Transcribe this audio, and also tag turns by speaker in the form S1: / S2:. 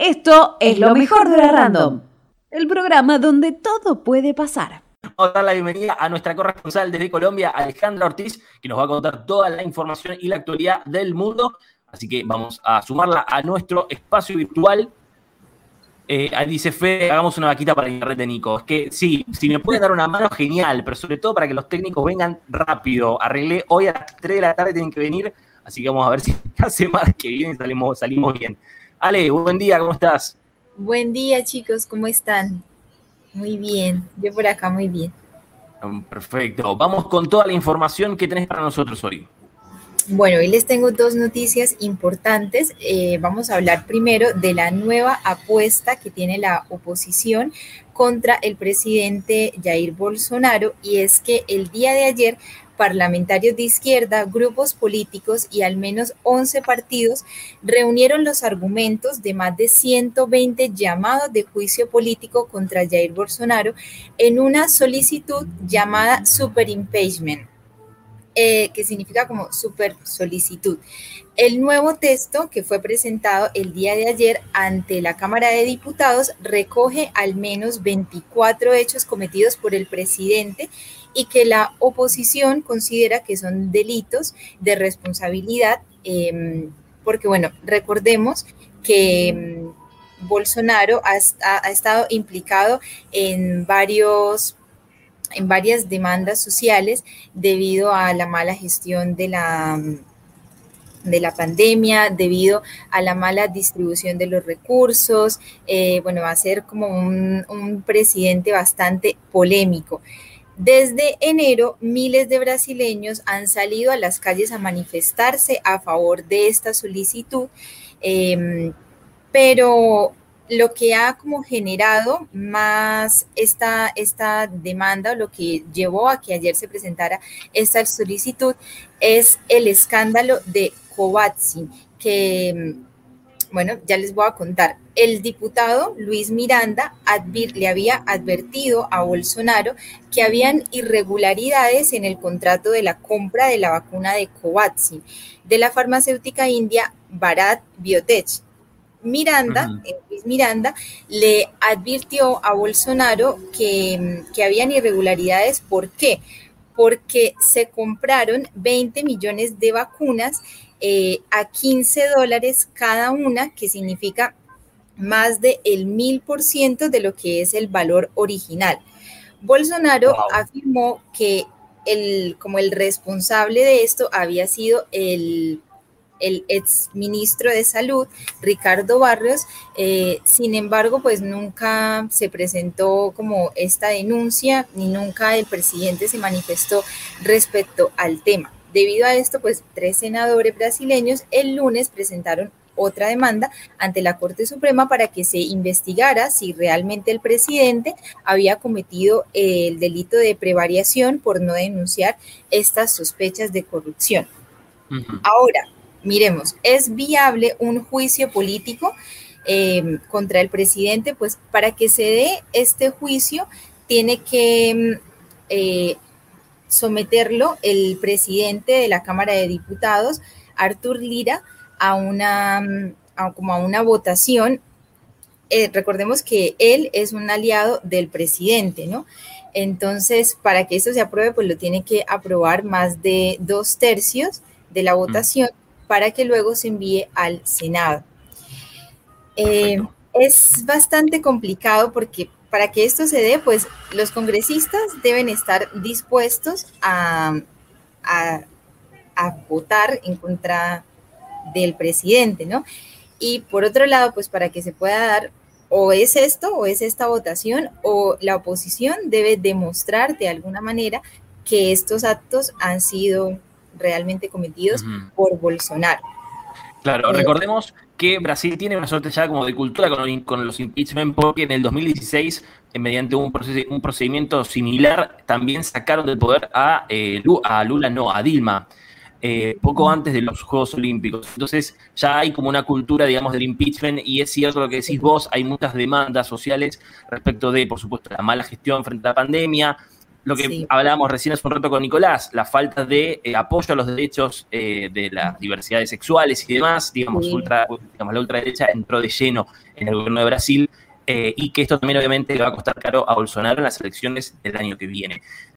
S1: Esto es lo mejor de la Random, el programa donde todo puede pasar.
S2: Vamos a dar la bienvenida a nuestra corresponsal desde Colombia, Alejandra Ortiz, que nos va a contar toda la información y la actualidad del mundo. Así que vamos a sumarla a nuestro espacio virtual. Eh, dice Fede, hagamos una vaquita para el internet de Nico. Es que sí, si me pueden dar una mano, genial, pero sobre todo para que los técnicos vengan rápido. Arreglé hoy a las 3 de la tarde, tienen que venir, así que vamos a ver si la semana que viene salimos, salimos bien. Ale, buen día, ¿cómo estás?
S3: Buen día, chicos, ¿cómo están? Muy bien, yo por acá muy bien.
S2: Perfecto, vamos con toda la información que tenés para nosotros hoy.
S3: Bueno, hoy les tengo dos noticias importantes. Eh, vamos a hablar primero de la nueva apuesta que tiene la oposición contra el presidente Jair Bolsonaro y es que el día de ayer parlamentarios de izquierda, grupos políticos y al menos 11 partidos reunieron los argumentos de más de 120 llamados de juicio político contra Jair Bolsonaro en una solicitud llamada super impeachment. Eh, que significa como super solicitud. El nuevo texto que fue presentado el día de ayer ante la Cámara de Diputados recoge al menos 24 hechos cometidos por el presidente y que la oposición considera que son delitos de responsabilidad, em, porque bueno, recordemos que em, Bolsonaro ha, ha, estado implicado en varios en varias demandas sociales debido a la mala gestión de la de la pandemia, debido a la mala distribución de los recursos, eh, bueno, va a ser como un, presidente bastante polémico. Desde enero, miles de brasileños han salido a las calles a manifestarse a favor de esta solicitud, em, pero lo que ha como generado más esta, esta demanda, lo que llevó a que ayer se presentara esta solicitud, es el escándalo de Covaxin, que bueno, ya les voy a contar. El diputado Luis Miranda le había advertido a Bolsonaro que habían irregularidades en el contrato de la compra de la vacuna de Covaxin de la farmacéutica india Bharat Biotech. Miranda, eh, Luis Miranda, le advirtió a Bolsonaro que, que habían irregularidades. ¿Por qué? Porque se compraron 20 millones de vacunas eh, a 15 dólares cada una, que significa más del mil por ciento de lo que es el valor original. Bolsonaro afirmó que el, como el responsable de esto había sido el, el ex ministro de Salud, Ricardo Barrios. Eh, sin embargo, pues nunca se presentó como esta denuncia, ni nunca el presidente se manifestó respecto al tema. Debido a esto, pues tres senadores brasileños el lunes presentaron otra demanda ante la Corte Suprema para que se investigara si realmente el presidente había cometido el delito de prevariación por no denunciar estas sospechas de corrupción. Ahora, miremos, ¿es viable un juicio político em, contra el presidente? Pues para que se dé este juicio tiene que... Em, eh, someterlo el presidente de la Cámara de Diputados, Artur Lira, a una, como a una votación. Eh, recordemos que él es un aliado del presidente, ¿no? Entonces, para que esto se apruebe, pues lo tiene que aprobar más de dos tercios de la mm. Para que luego se envíe al Senado. Eh, es bastante complicado porque para que esto se dé, pues los congresistas deben estar dispuestos a, votar en contra del presidente, ¿no? Y por otro lado, pues para que se pueda dar o es esto o es esta votación o la oposición debe demostrar de alguna manera que estos actos han sido realmente cometidos por Bolsonaro.
S2: Claro, eh, recordemos que Brasil tiene una suerte ya como de cultura con, los impeachment, porque en el 2016, eh, mediante un, un procedimiento similar, también sacaron del poder a, eh, a Lula, no, a Dilma. poco antes de los Juegos Olímpicos. Entonces ya hay como una cultura, digamos, del impeachment y es cierto lo que decís vos, hay muchas demandas sociales respecto de, por supuesto, la mala gestión frente a la pandemia, lo que hablábamos recién hace un rato con Nicolás, la falta de eh, apoyo a los derechos eh, de las diversidades sexuales y demás, digamos, ultra, digamos, la ultraderecha entró de lleno en el gobierno de Brasil eh, y que esto también obviamente le va a costar caro a Bolsonaro en las elecciones del año que viene.